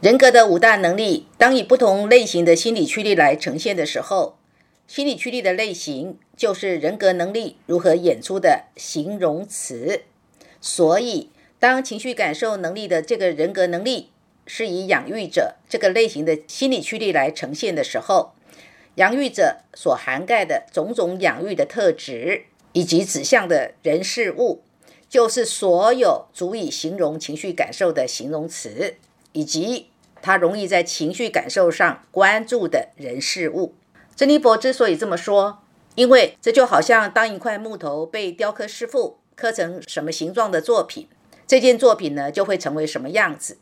人格的五大能力，当以不同类型的心理驱力来呈现的时候，心理驱力的类型就是人格能力如何演出的形容词。所以，当情绪感受能力的这个人格能力是以养育者这个类型的心理驱力来呈现的时候，养育者所涵盖的种种养育的特质以及指向的人事物，就是所有足以形容情绪感受的形容词。以及他容易在情绪感受上关注的人事物。珍妮佛之所以这么说，因为这就好像当一块木头被雕刻师傅刻成什么形状的作品，这件作品呢就会成为什么样子。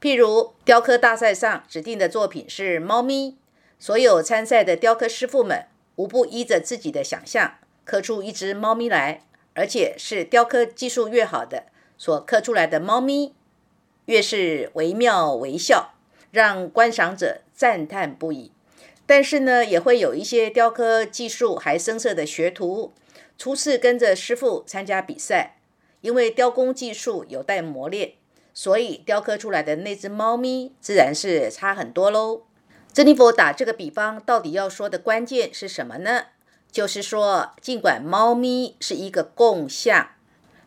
譬如雕刻大赛上指定的作品是猫咪，所有参赛的雕刻师傅们无不依着自己的想象刻出一只猫咪来，而且是雕刻技术越好的所刻出来的猫咪。越是惟妙惟肖，让观赏者赞叹不已。但是呢，也会有一些雕刻技术还生涩的学徒，初次跟着师傅参加比赛，因为雕工技术有待磨练，所以雕刻出来的那只猫咪自然是差很多喽。珍妮佛打这个比方，到底要说的关键是什么呢？就是说，尽管猫咪是一个共相。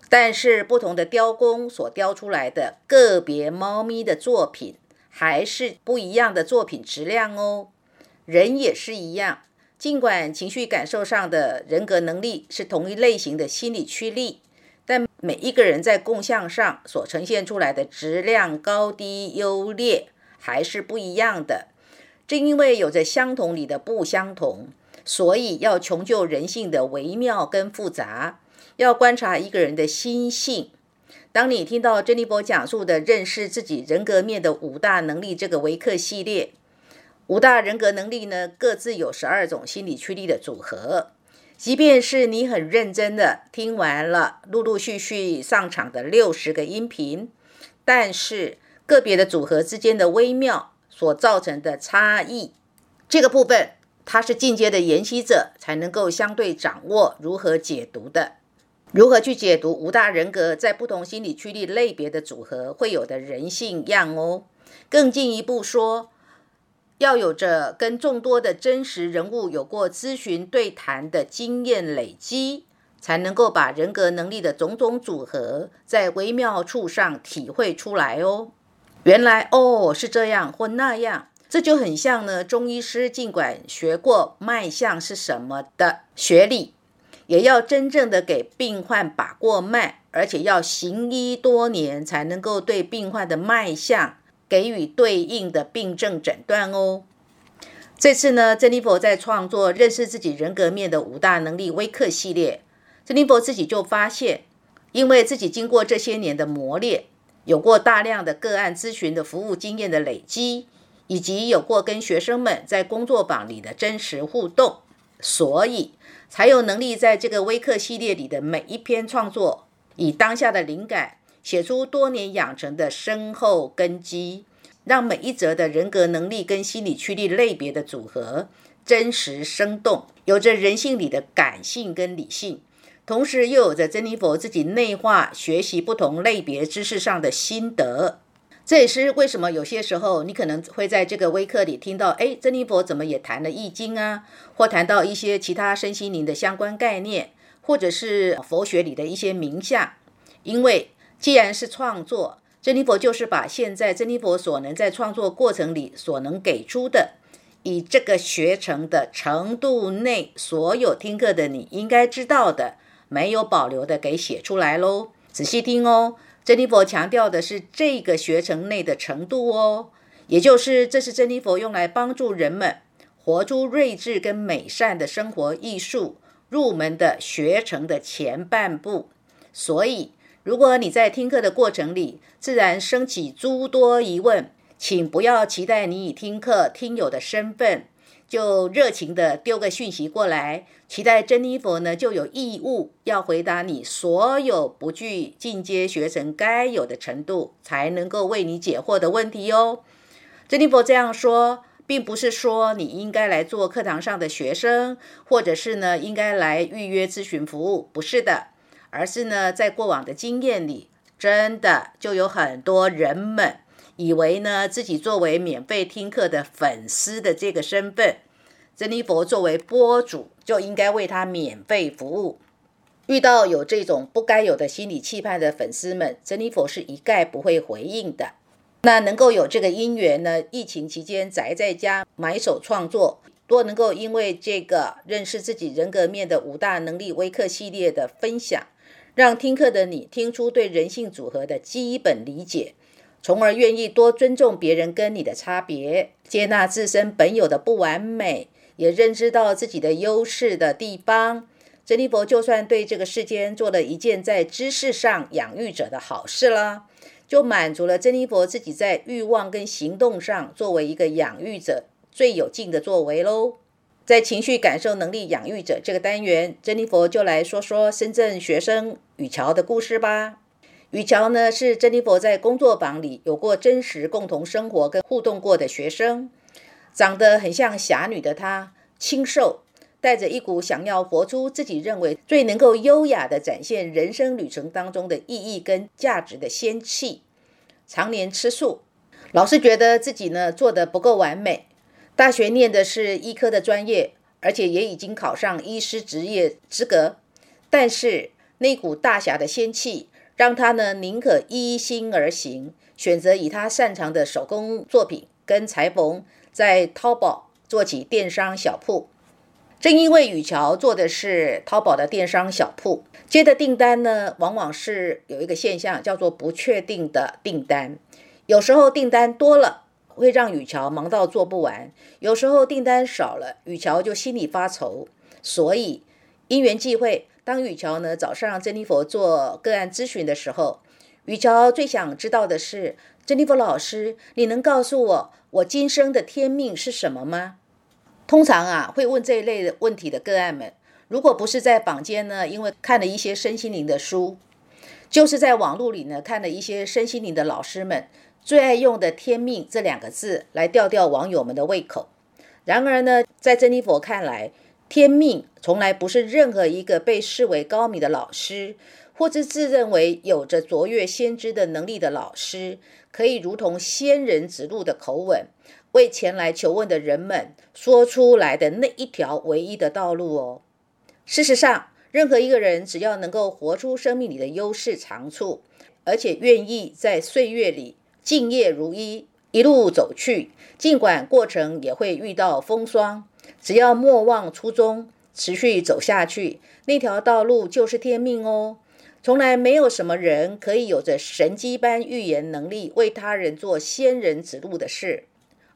但是不同的雕工所雕出来的个别猫咪的作品，还是不一样的作品质量哦。人也是一样，尽管情绪感受上的人格能力是同一类型的心理驱力，但每一个人在共向上所呈现出来的质量高低优劣还是不一样的。正因为有着相同里的不相同，所以要穷究人性的微妙跟复杂。要观察一个人的心性。当你听到珍妮佛讲述的认识自己人格面的五大能力这个维克系列，五大人格能力呢，各自有十二种心理驱力的组合。即便是你很认真的听完了陆陆续续上场的六十个音频，但是个别的组合之间的微妙所造成的差异，这个部分它是进阶的研习者才能够相对掌握如何解读的。如何去解读五大人格在不同心理驱力类别的组合会有的人性样哦？更进一步说，要有着跟众多的真实人物有过咨询对谈的经验累积，才能够把人格能力的种种组合在微妙处上体会出来哦。原来哦是这样或那样，这就很像呢。中医师尽管学过脉象是什么的学历。也要真正的给病患把过脉，而且要行医多年，才能够对病患的脉象给予对应的病症诊断哦。这次呢，珍妮佛在创作认识自己人格面的五大能力微课系列，珍妮佛自己就发现，因为自己经过这些年的磨练，有过大量的个案咨询的服务经验的累积，以及有过跟学生们在工作坊里的真实互动，所以。才有能力在这个微课系列里的每一篇创作，以当下的灵感写出多年养成的深厚根基，让每一则的人格能力跟心理驱力类别的组合真实生动，有着人性里的感性跟理性，同时又有着珍妮佛自己内化学习不同类别知识上的心得。这也是为什么有些时候你可能会在这个微课里听到，哎，珍妮佛怎么也谈了易经啊，或谈到一些其他身心灵的相关概念，或者是佛学里的一些名相。因为既然是创作，珍妮佛就是把现在珍妮佛所能在创作过程里所能给出的，以这个学成的程度内，所有听课的你应该知道的，没有保留的给写出来喽。仔细听哦。珍妮佛强调的是这个学程内的程度哦，也就是这是珍妮佛用来帮助人们活出睿智跟美善的生活艺术入门的学程的前半部。所以，如果你在听课的过程里自然升起诸多疑问，请不要期待你以听课听友的身份。就热情的丢个讯息过来，期待珍妮佛呢就有义务要回答你所有不具进阶学生该有的程度，才能够为你解惑的问题哦。珍妮佛这样说，并不是说你应该来做课堂上的学生，或者是呢应该来预约咨询服务，不是的，而是呢在过往的经验里，真的就有很多人们。以为呢，自己作为免费听课的粉丝的这个身份，珍妮佛作为播主就应该为他免费服务。遇到有这种不该有的心理期盼的粉丝们，珍妮佛是一概不会回应的。那能够有这个因缘呢？疫情期间宅在家埋手创作，多能够因为这个认识自己人格面的五大能力微课系列的分享，让听课的你听出对人性组合的基本理解。从而愿意多尊重别人跟你的差别，接纳自身本有的不完美，也认知到自己的优势的地方。珍妮佛就算对这个世间做了一件在知识上养育者的好事了，就满足了珍妮佛自己在欲望跟行动上作为一个养育者最有劲的作为喽。在情绪感受能力养育者这个单元，珍妮佛就来说说深圳学生雨乔的故事吧。雨乔呢，是珍妮佛在工作坊里有过真实共同生活跟互动过的学生，长得很像侠女的她，清瘦，带着一股想要活出自己认为最能够优雅的展现人生旅程当中的意义跟价值的仙气。常年吃素，老是觉得自己呢做的不够完美。大学念的是医科的专业，而且也已经考上医师职业资格，但是那股大侠的仙气。让他呢宁可依心而行，选择以他擅长的手工作品跟裁缝，在淘宝做起电商小铺。正因为雨乔做的是淘宝的电商小铺，接的订单呢，往往是有一个现象叫做不确定的订单。有时候订单多了，会让雨乔忙到做不完；有时候订单少了，雨乔就心里发愁。所以因缘际会。当雨乔呢早上让珍妮佛做个案咨询的时候，雨乔最想知道的是：珍妮佛老师，你能告诉我我今生的天命是什么吗？通常啊，会问这一类的问题的个案们，如果不是在坊间呢，因为看了一些身心灵的书，就是在网络里呢看了一些身心灵的老师们最爱用的“天命”这两个字来吊吊网友们的胃口。然而呢，在珍妮佛看来，天命从来不是任何一个被视为高明的老师，或者自认为有着卓越先知的能力的老师，可以如同仙人指路的口吻，为前来求问的人们说出来的那一条唯一的道路哦。事实上，任何一个人只要能够活出生命里的优势长处，而且愿意在岁月里敬业如一，一路走去，尽管过程也会遇到风霜。只要莫忘初衷，持续走下去，那条道路就是天命哦。从来没有什么人可以有着神机般预言能力，为他人做仙人指路的事。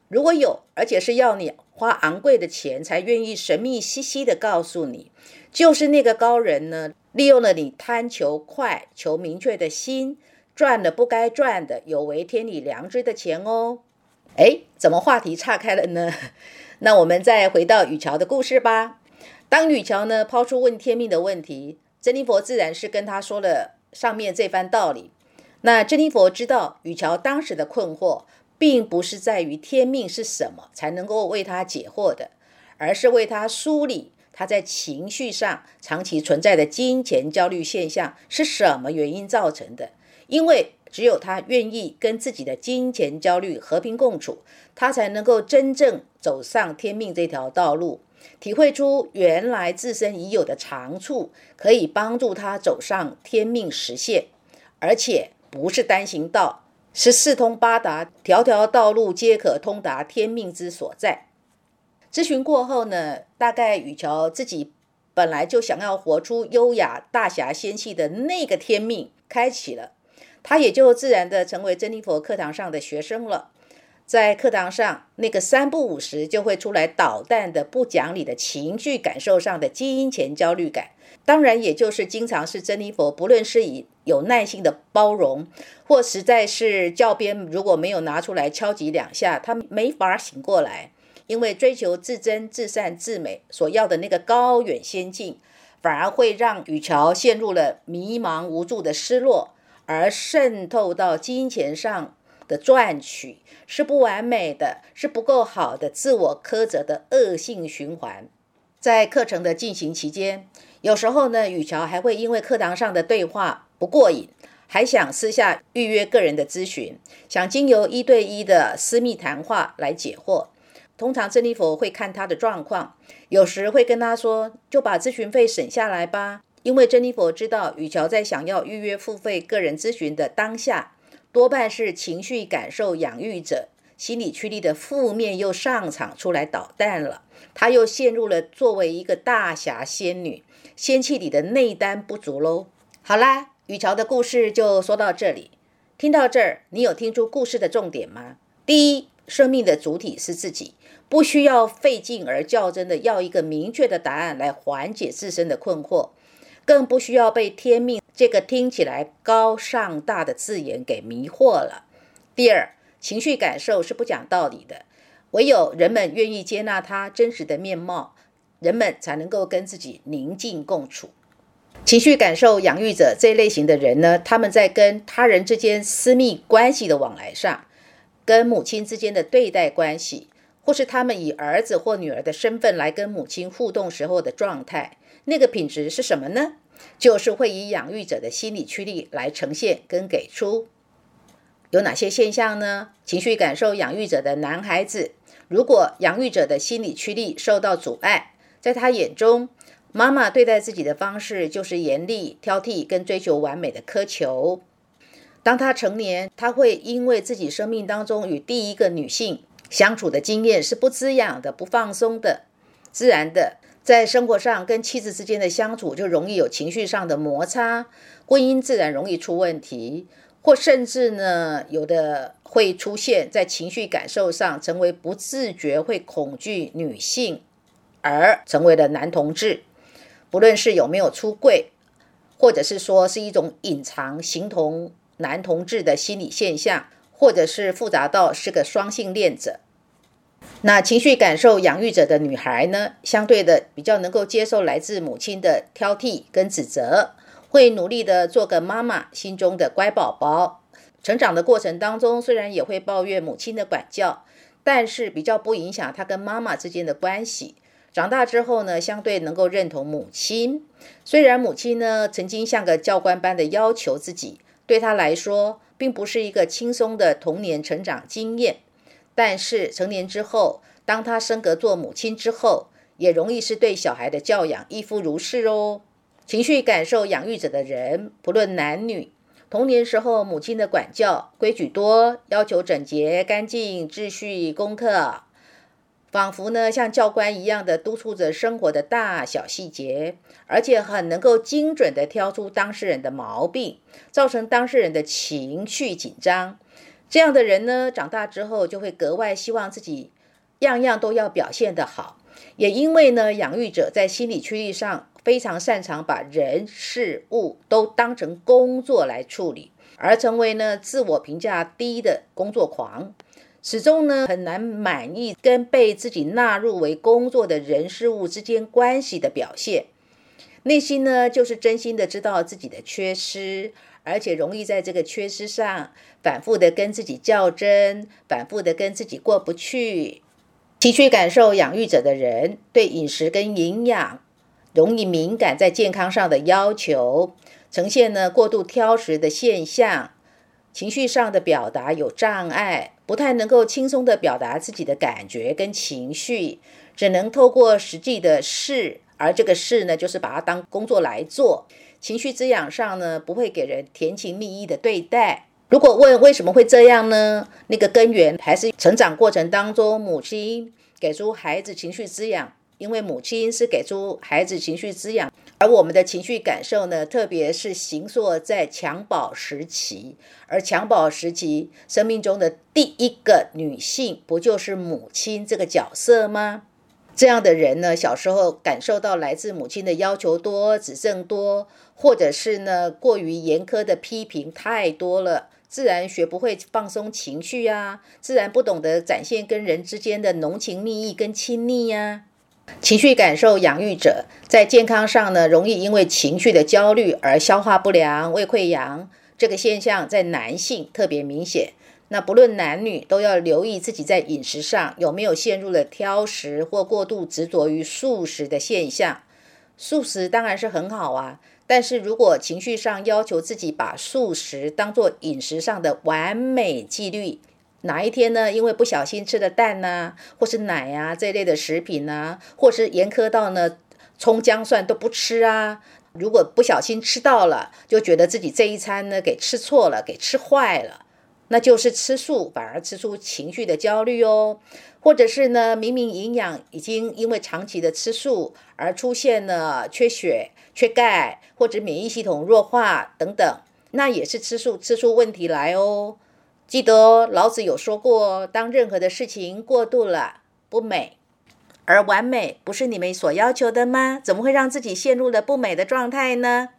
如果有，而且是要你花昂贵的钱才愿意神秘兮兮的告诉你，就是那个高人呢，利用了你贪求快、求明确的心，赚了不该赚的有违天理良知的钱哦。哎，怎么话题岔开了呢？那我们再回到雨乔的故事吧。当雨乔呢抛出问天命的问题，珍妮佛自然是跟他说了上面这番道理。那珍妮佛知道雨乔当时的困惑，并不是在于天命是什么才能够为他解惑的，而是为他梳理他在情绪上长期存在的金钱焦虑现象是什么原因造成的。因为只有他愿意跟自己的金钱焦虑和平共处，他才能够真正走上天命这条道路，体会出原来自身已有的长处，可以帮助他走上天命实现，而且不是单行道，是四通八达，条条道路皆可通达天命之所在。咨询过后呢，大概雨乔自己本来就想要活出优雅大侠仙气的那个天命，开启了。他也就自然的成为珍妮佛课堂上的学生了。在课堂上，那个三不五时就会出来捣蛋的、不讲理的情绪感受上的金钱焦虑感，当然也就是经常是珍妮佛，不论是以有耐心的包容，或实在是教鞭如果没有拿出来敲击两下，他没法醒过来，因为追求至真、至善、至美所要的那个高远仙境，反而会让雨乔陷入了迷茫无助的失落，而渗透到金钱上。的赚取是不完美的，是不够好的，自我苛责的恶性循环。在课程的进行期间，有时候呢，雨乔还会因为课堂上的对话不过瘾，还想私下预约个人的咨询，想经由一对一的私密谈话来解惑。通常珍妮佛会看他的状况，有时会跟他说：“就把咨询费省下来吧。”因为珍妮佛知道雨乔在想要预约付费个人咨询的当下。多半是情绪感受养育者心理驱力的负面又上场出来捣蛋了，他又陷入了作为一个大侠仙女仙气里的内丹不足喽。好啦，雨乔的故事就说到这里。听到这儿，你有听出故事的重点吗？第一，生命的主体是自己，不需要费劲而较真的要一个明确的答案来缓解自身的困惑，更不需要被天命。这个听起来高尚大的字眼给迷惑了。第二，情绪感受是不讲道理的，唯有人们愿意接纳它真实的面貌，人们才能够跟自己宁静共处。情绪感受养育者这一类型的人呢，他们在跟他人之间私密关系的往来上，跟母亲之间的对待关系，或是他们以儿子或女儿的身份来跟母亲互动时候的状态，那个品质是什么呢？就是会以养育者的心理驱力来呈现跟给出，有哪些现象呢？情绪感受养育者的男孩子，如果养育者的心理驱力受到阻碍，在他眼中，妈妈对待自己的方式就是严厉、挑剔跟追求完美的苛求。当他成年，他会因为自己生命当中与第一个女性相处的经验是不滋养的、不放松的，自然的。在生活上跟妻子之间的相处就容易有情绪上的摩擦，婚姻自然容易出问题，或甚至呢，有的会出现在情绪感受上成为不自觉会恐惧女性，而成为了男同志。不论是有没有出柜，或者是说是一种隐藏形同男同志的心理现象，或者是复杂到是个双性恋者。那情绪感受养育者的女孩呢，相对的比较能够接受来自母亲的挑剔跟指责，会努力的做个妈妈心中的乖宝宝。成长的过程当中，虽然也会抱怨母亲的管教，但是比较不影响她跟妈妈之间的关系。长大之后呢，相对能够认同母亲。虽然母亲呢曾经像个教官般的要求自己，对她来说并不是一个轻松的童年成长经验。但是成年之后，当他升格做母亲之后，也容易是对小孩的教养亦夫如是哦。情绪感受养育者的人，不论男女，童年时候母亲的管教规矩多，要求整洁、干净、秩序、功课，仿佛呢像教官一样的督促着生活的大小细节，而且很能够精准的挑出当事人的毛病，造成当事人的情绪紧张。这样的人呢，长大之后就会格外希望自己样样都要表现得好。也因为呢，养育者在心理驱力上非常擅长把人事物都当成工作来处理，而成为呢自我评价低的工作狂，始终呢很难满意跟被自己纳入为工作的人事物之间关系的表现。内心呢就是真心的知道自己的缺失。而且容易在这个缺失上反复的跟自己较真，反复的跟自己过不去。情绪感受养育者的人对饮食跟营养容易敏感，在健康上的要求呈现呢过度挑食的现象，情绪上的表达有障碍，不太能够轻松的表达自己的感觉跟情绪，只能透过实际的事，而这个事呢，就是把它当工作来做。情绪滋养上呢，不会给人甜情蜜意的对待。如果问为什么会这样呢？那个根源还是成长过程当中母亲给出孩子情绪滋养，因为母亲是给出孩子情绪滋养，而我们的情绪感受呢，特别是形塑在襁褓时期，而襁褓时期生命中的第一个女性，不就是母亲这个角色吗？这样的人呢，小时候感受到来自母亲的要求多、指正多，或者是呢过于严苛的批评太多了，自然学不会放松情绪啊，自然不懂得展现跟人之间的浓情蜜意跟亲密呀。情绪感受养育者在健康上呢，容易因为情绪的焦虑而消化不良、胃溃疡，这个现象在男性特别明显。那不论男女，都要留意自己在饮食上有没有陷入了挑食或过度执着于素食的现象。素食当然是很好啊，但是如果情绪上要求自己把素食当做饮食上的完美纪律，哪一天呢？因为不小心吃了蛋呐，或是奶啊这类的食品呐，或是严苛到呢葱姜蒜都不吃啊，如果不小心吃到了，就觉得自己这一餐呢给吃错了，给吃坏了。那就是吃素反而吃出情绪的焦虑哦，或者是呢，明明营养已经因为长期的吃素而出现了缺血、缺钙，或者免疫系统弱化等等，那也是吃素吃出问题来哦。记得老子有说过，当任何的事情过度了不美，而完美不是你们所要求的吗？怎么会让自己陷入了不美的状态呢？